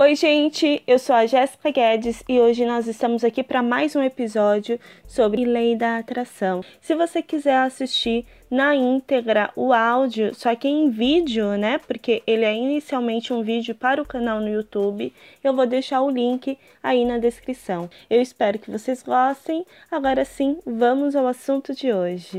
Oi, gente, eu sou a Jéssica Guedes e hoje nós estamos aqui para mais um episódio sobre lei da atração. Se você quiser assistir na íntegra o áudio, só que em vídeo, né? Porque ele é inicialmente um vídeo para o canal no YouTube, eu vou deixar o link aí na descrição. Eu espero que vocês gostem. Agora sim, vamos ao assunto de hoje.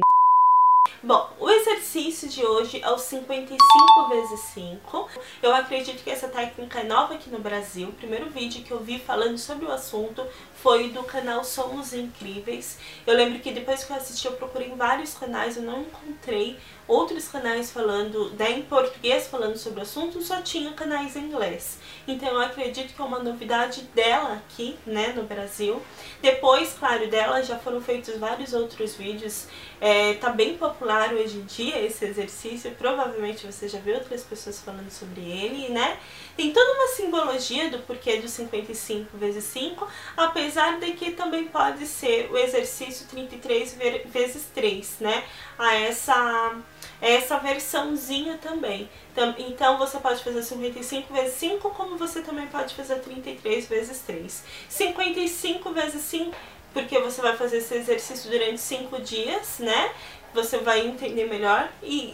Bom, o exercício de hoje é o 55 vezes 5. Eu acredito que essa técnica é nova aqui no Brasil. O primeiro vídeo que eu vi falando sobre o assunto foi do canal Somos Incríveis. Eu lembro que depois que eu assisti eu procurei em vários canais, eu não encontrei outros canais falando, né, em português falando sobre o assunto, só tinha canais em inglês. Então eu acredito que é uma novidade dela aqui, né, no Brasil. Depois, claro, dela já foram feitos vários outros vídeos. É, tá bem popular hoje em dia esse exercício, provavelmente você já viu outras pessoas falando sobre ele, né? Tem toda uma simbologia do porquê do 55 vezes 5, apesar de que também pode ser o exercício 33 vezes 3, né? A essa essa versãozinha também. Então você pode fazer 55 vezes 5, como você também pode fazer 33 vezes 3. 55 vezes 5, porque você vai fazer esse exercício durante 5 dias, né? Você vai entender melhor. E,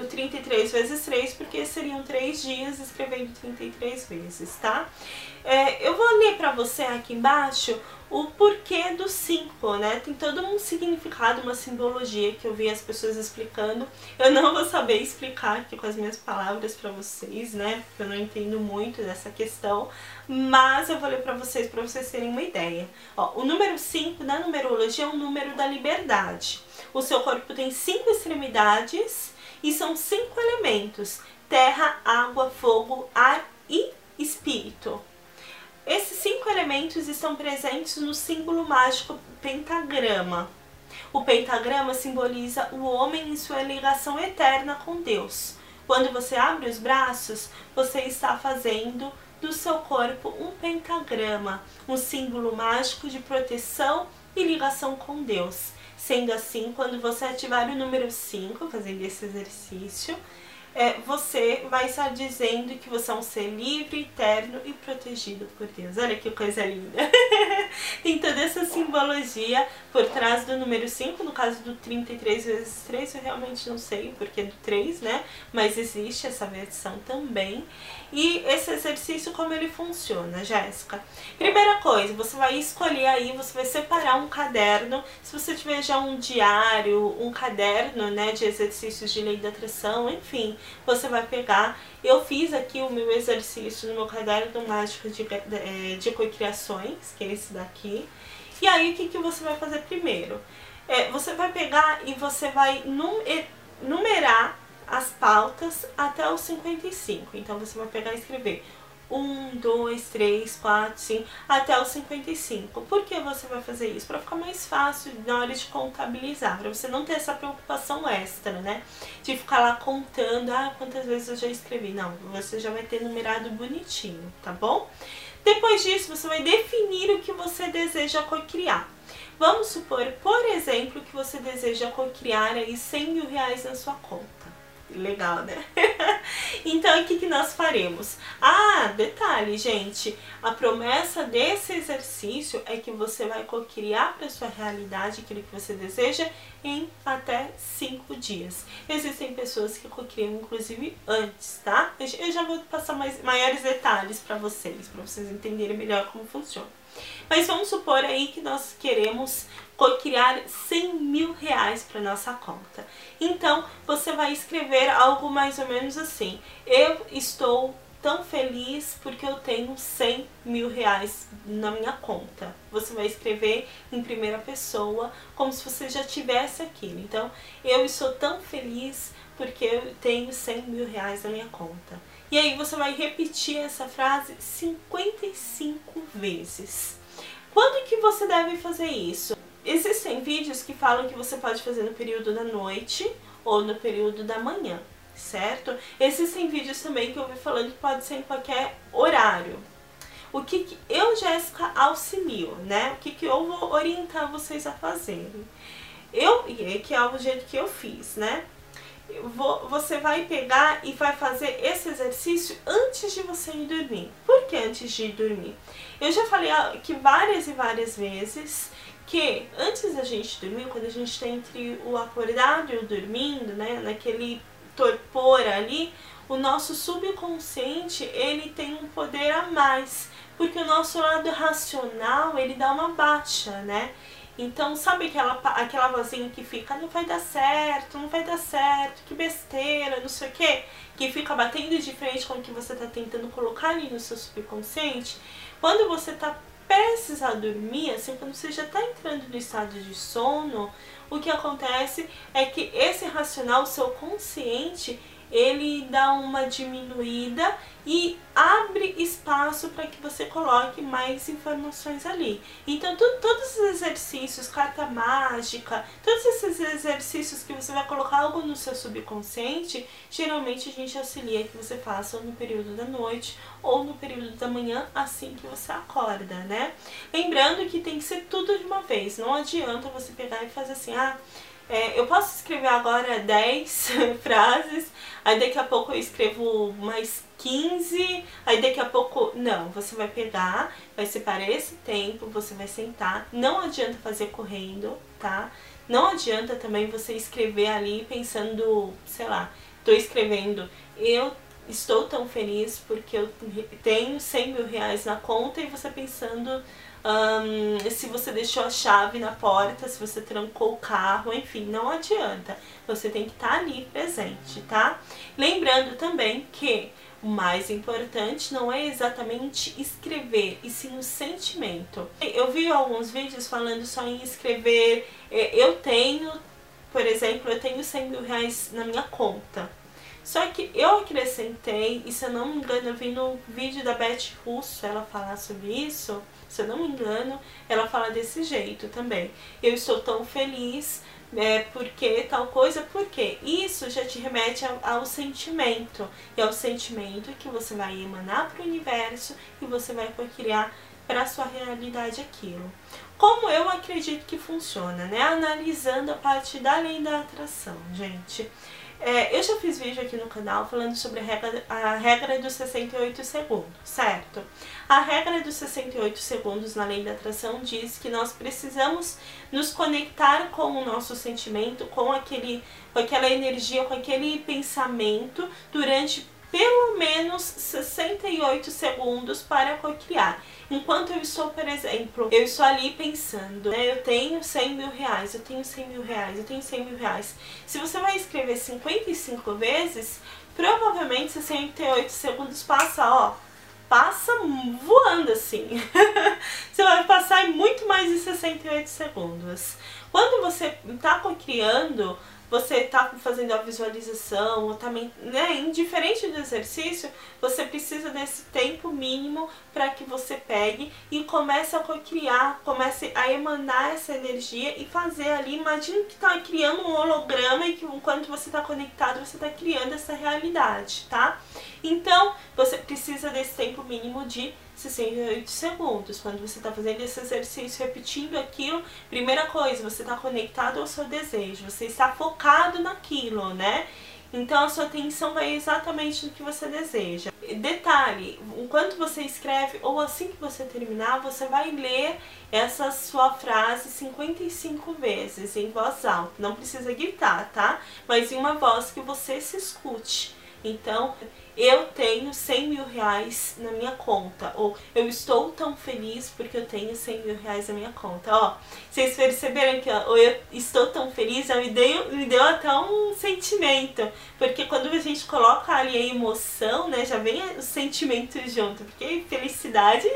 o 33 vezes 3, porque seriam 3 dias escrevendo 33 vezes, tá? É, eu vou ler pra você aqui embaixo o porquê do 5, né? Tem todo um significado, uma simbologia que eu vi as pessoas explicando. Eu não vou saber explicar aqui com as minhas palavras para vocês, né? Porque eu não entendo muito dessa questão, mas eu vou ler para vocês para vocês terem uma ideia. Ó, o número 5 na numerologia é o número da liberdade. O seu corpo tem cinco extremidades e são cinco elementos: terra, água, fogo, ar e espírito. Esses cinco elementos estão presentes no símbolo mágico pentagrama. O pentagrama simboliza o homem em sua ligação eterna com Deus. Quando você abre os braços, você está fazendo do seu corpo um pentagrama, um símbolo mágico de proteção e ligação com Deus. Sendo assim, quando você ativar o número 5, fazendo esse exercício, é, você vai estar dizendo que você é um ser livre, eterno e protegido por Deus. Olha que coisa linda! Tem toda essa simbologia por trás do número 5, no caso do 33 vezes 3, eu realmente não sei o porquê do 3, né? Mas existe essa versão também. E esse exercício, como ele funciona, Jéssica? Primeira coisa, você vai escolher aí, você vai separar um caderno. Se você tiver já um diário, um caderno, né, de exercícios de lei da atração, enfim, você vai pegar. Eu fiz aqui o meu exercício no meu caderno mágico de, de, de cocriações, que é esse daqui. E aí, o que, que você vai fazer primeiro? É, você vai pegar e você vai numerar as pautas até os 55. Então, você vai pegar e escrever 1, 2, 3, 4, 5, até os 55. Por que você vai fazer isso? Para ficar mais fácil na hora de contabilizar, para você não ter essa preocupação extra, né? De ficar lá contando, ah, quantas vezes eu já escrevi. Não, você já vai ter numerado bonitinho, tá bom? Depois disso, você vai definir o que você deseja cocriar. Vamos supor, por exemplo, que você deseja cocriar aí 100 mil reais na sua conta. Legal, né? então, o que, que nós faremos? Ah, detalhe, gente. A promessa desse exercício é que você vai criar para sua realidade aquilo que você deseja em até 5 dias. Existem pessoas que cocriam, inclusive, antes, tá? Eu já vou passar mais, maiores detalhes para vocês, para vocês entenderem melhor como funciona. Mas vamos supor aí que nós queremos criar 100 mil reais para nossa conta. Então, você vai escrever algo mais ou menos assim. Eu estou tão feliz porque eu tenho 100 mil reais na minha conta. Você vai escrever em primeira pessoa, como se você já tivesse aquilo. Então, eu estou tão feliz porque eu tenho 100 mil reais na minha conta. E aí você vai repetir essa frase 55 vezes. Quando que você deve fazer isso? Existem vídeos que falam que você pode fazer no período da noite ou no período da manhã, certo? Existem vídeos também que eu vi falando que pode ser em qualquer horário. O que, que eu, Jéssica, auxilio, né? O que, que eu vou orientar vocês a fazerem? Eu, que é o jeito que eu fiz, né? você vai pegar e vai fazer esse exercício antes de você ir dormir. Por que antes de ir dormir? Eu já falei que várias e várias vezes que antes da gente dormir, quando a gente está entre o acordado e o dormindo, né, naquele torpor ali, o nosso subconsciente ele tem um poder a mais, porque o nosso lado racional ele dá uma baixa, né? Então, sabe aquela, aquela vozinha que fica, não vai dar certo, não vai dar certo, que besteira, não sei o quê, que fica batendo de frente com o que você está tentando colocar ali no seu subconsciente? Quando você está prestes a dormir, assim, quando você já está entrando no estado de sono, o que acontece é que esse racional, seu consciente, ele dá uma diminuída e abre espaço para que você coloque mais informações ali. Então, tu, todos os exercícios, carta mágica, todos esses exercícios que você vai colocar algo no seu subconsciente, geralmente a gente auxilia que você faça no período da noite ou no período da manhã, assim que você acorda, né? Lembrando que tem que ser tudo de uma vez, não adianta você pegar e fazer assim, ah é, eu posso escrever agora 10 frases, aí daqui a pouco eu escrevo mais 15, aí daqui a pouco. Não, você vai pegar, vai separar esse tempo, você vai sentar. Não adianta fazer correndo, tá? Não adianta também você escrever ali pensando, sei lá, tô escrevendo, eu estou tão feliz porque eu tenho 100 mil reais na conta e você pensando um, se você deixou a chave na porta, se você trancou o carro, enfim, não adianta. Você tem que estar tá ali presente, tá? Lembrando também que o mais importante não é exatamente escrever, e sim o sentimento. Eu vi alguns vídeos falando só em escrever. É, eu tenho, por exemplo, eu tenho 100 mil reais na minha conta. Só que eu acrescentei, e se eu não me engano, eu vi no vídeo da Beth Russo ela falar sobre isso se eu não me engano, ela fala desse jeito também. Eu estou tão feliz é, porque tal coisa, porque isso já te remete ao, ao, sentimento, e ao sentimento que você vai emanar para o universo e você vai criar para a sua realidade aquilo. Como eu acredito que funciona, né? Analisando a parte da lei da atração, gente. É, eu já fiz vídeo aqui no canal falando sobre a regra, a regra dos 68 segundos, certo? A regra dos 68 segundos na lei da atração diz que nós precisamos nos conectar com o nosso sentimento, com, aquele, com aquela energia, com aquele pensamento durante pelo menos 68 segundos para cocriar. Enquanto eu estou, por exemplo, eu estou ali pensando, né, eu tenho 100 mil reais, eu tenho 100 mil reais, eu tenho 100 mil reais. Se você vai escrever 55 vezes, provavelmente 68 segundos passa, ó, passa voando assim. você vai passar em muito mais de 68 segundos. Quando você está criando você está fazendo a visualização, ou também, né, indiferente do exercício, você precisa desse tempo mínimo para que você pegue e comece a criar, comece a emanar essa energia e fazer ali, imagine que está criando um holograma e que enquanto você está conectado, você está criando essa realidade, tá? Então, você precisa desse tempo mínimo de 68 segundos. Quando você está fazendo esse exercício, repetindo aquilo, primeira coisa, você está conectado ao seu desejo, você está focado naquilo, né? Então a sua atenção vai exatamente no que você deseja. Detalhe, enquanto você escreve ou assim que você terminar, você vai ler essa sua frase 55 vezes em voz alta. Não precisa gritar, tá? Mas em uma voz que você se escute. Então, eu tenho 100 mil reais na minha conta. Ou eu estou tão feliz porque eu tenho 100 mil reais na minha conta. Ó, vocês perceberam que ó, eu estou tão feliz, me deu, me deu até um sentimento. Porque quando a gente coloca ali a emoção, né, já vem o sentimento junto. Porque felicidade,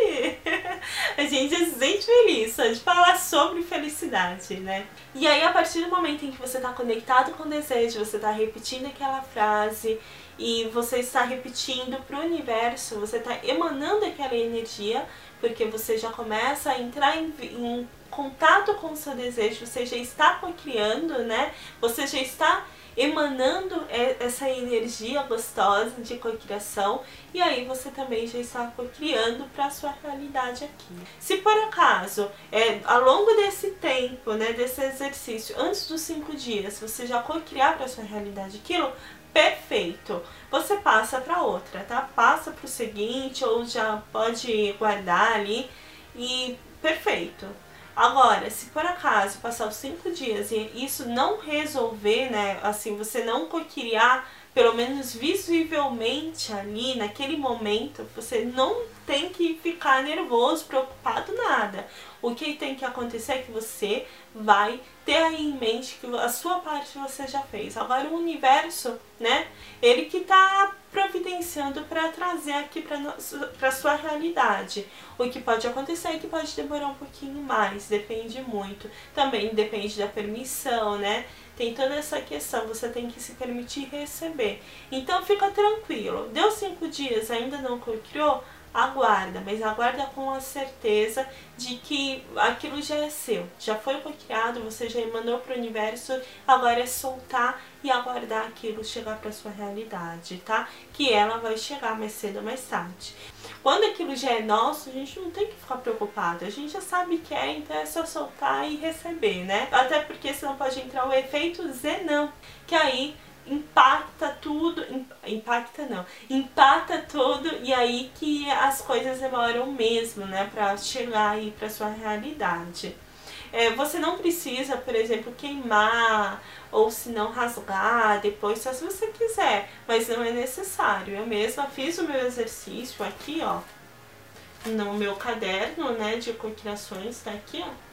a gente se sente feliz só de falar sobre felicidade, né? E aí, a partir do momento em que você está conectado com o desejo, você está repetindo aquela frase e você está repetindo para o universo, você está emanando aquela energia, porque você já começa a entrar em, em contato com o seu desejo, você já está criando, né? Você já está emanando essa energia gostosa de cocriação e aí você também já está cocriando para a sua realidade aqui. Se por acaso, é, ao longo desse tempo, né, desse exercício, antes dos cinco dias, você já cocriar para a sua realidade aquilo, perfeito. Você passa para outra, tá? Passa para o seguinte ou já pode guardar ali e perfeito. Agora, se por acaso passar os cinco dias e isso não resolver, né, assim, você não cocriar, pelo menos visivelmente ali, naquele momento, você não tem que ficar nervoso, preocupado, nada. O que tem que acontecer é que você vai ter aí em mente que a sua parte você já fez. Agora o universo, né, ele que tá providenciando para trazer aqui para sua realidade. O que pode acontecer é que pode demorar um pouquinho mais, depende muito. Também depende da permissão, né? Tem toda essa questão, você tem que se permitir receber. Então fica tranquilo. Deu cinco dias, ainda não criou? Aguarda, mas aguarda com a certeza de que aquilo já é seu, já foi criado, você já mandou para o universo, agora é soltar e aguardar aquilo chegar para sua realidade, tá? Que ela vai chegar mais cedo ou mais tarde. Quando aquilo já é nosso, a gente não tem que ficar preocupado, a gente já sabe que é, então é só soltar e receber, né? Até porque senão pode entrar o efeito Zenão, que aí impacta tudo, impacta não, impacta tudo e aí que as coisas demoram mesmo, né, para chegar aí para sua realidade. É, você não precisa, por exemplo, queimar ou se não rasgar depois, só se você quiser, mas não é necessário. Eu mesma fiz o meu exercício aqui, ó, no meu caderno, né, de cocriações, tá aqui, ó.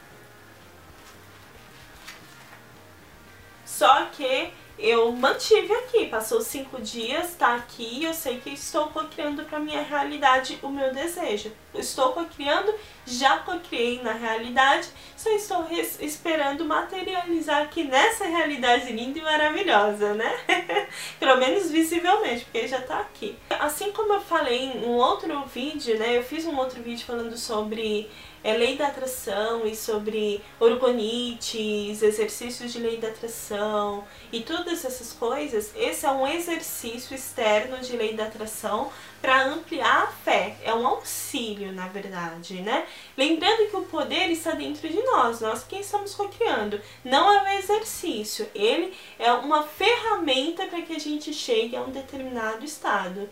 Só que eu mantive aqui, passou cinco dias, tá aqui, eu sei que estou cocriando para minha realidade o meu desejo. Estou cocriando, já cocriei na realidade, só estou esperando materializar aqui nessa realidade linda e maravilhosa, né? Pelo menos visivelmente, porque já tá aqui. Assim como eu falei em um outro vídeo, né, eu fiz um outro vídeo falando sobre é, lei da atração e sobre orgonites, exercícios de lei da atração e todas essas coisas, esse é um exercício externo de lei da atração para ampliar a fé. É um auxílio, na verdade, né? Lembrando que o poder está dentro de nós, nós quem estamos co-criando. Não é um exercício, ele é uma ferramenta para que a gente chegue a um determinado estado.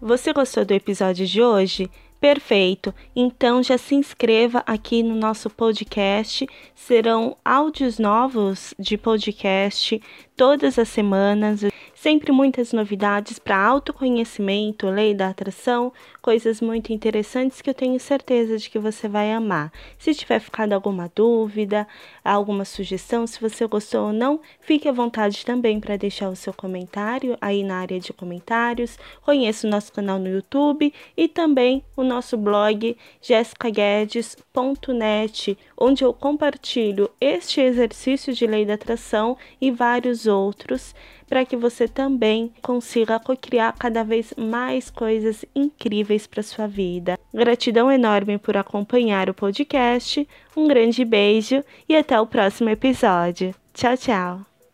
Você gostou do episódio de hoje? Perfeito. Então já se inscreva aqui no nosso podcast. Serão áudios novos de podcast todas as semanas. Sempre muitas novidades para autoconhecimento, lei da atração, coisas muito interessantes que eu tenho certeza de que você vai amar. Se tiver ficado alguma dúvida, alguma sugestão, se você gostou ou não, fique à vontade também para deixar o seu comentário aí na área de comentários. Conheça o nosso canal no YouTube e também o nosso blog jessicaguedes.net, onde eu compartilho este exercício de lei da atração e vários outros para que você também consiga criar cada vez mais coisas incríveis para sua vida. Gratidão enorme por acompanhar o podcast. Um grande beijo e até o próximo episódio. Tchau, tchau.